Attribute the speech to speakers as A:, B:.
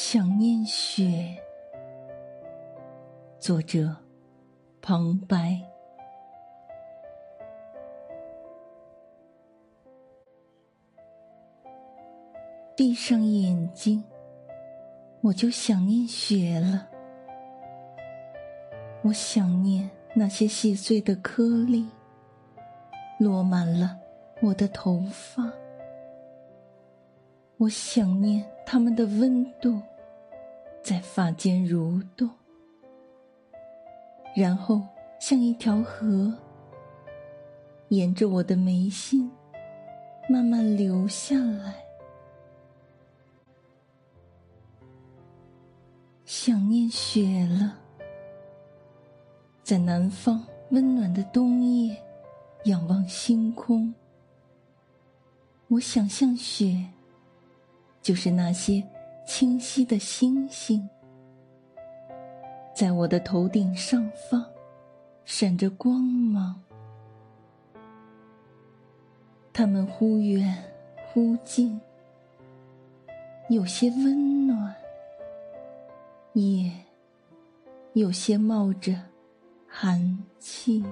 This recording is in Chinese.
A: 想念雪。作者：旁白。闭上眼睛，我就想念雪了。我想念那些细碎的颗粒，落满了我的头发。我想念它们的温度，在发间蠕动，然后像一条河，沿着我的眉心慢慢流下来。想念雪了，在南方温暖的冬夜，仰望星空，我想象雪。就是那些清晰的星星，在我的头顶上方闪着光芒。它们忽远忽近，有些温暖，也有些冒着寒气。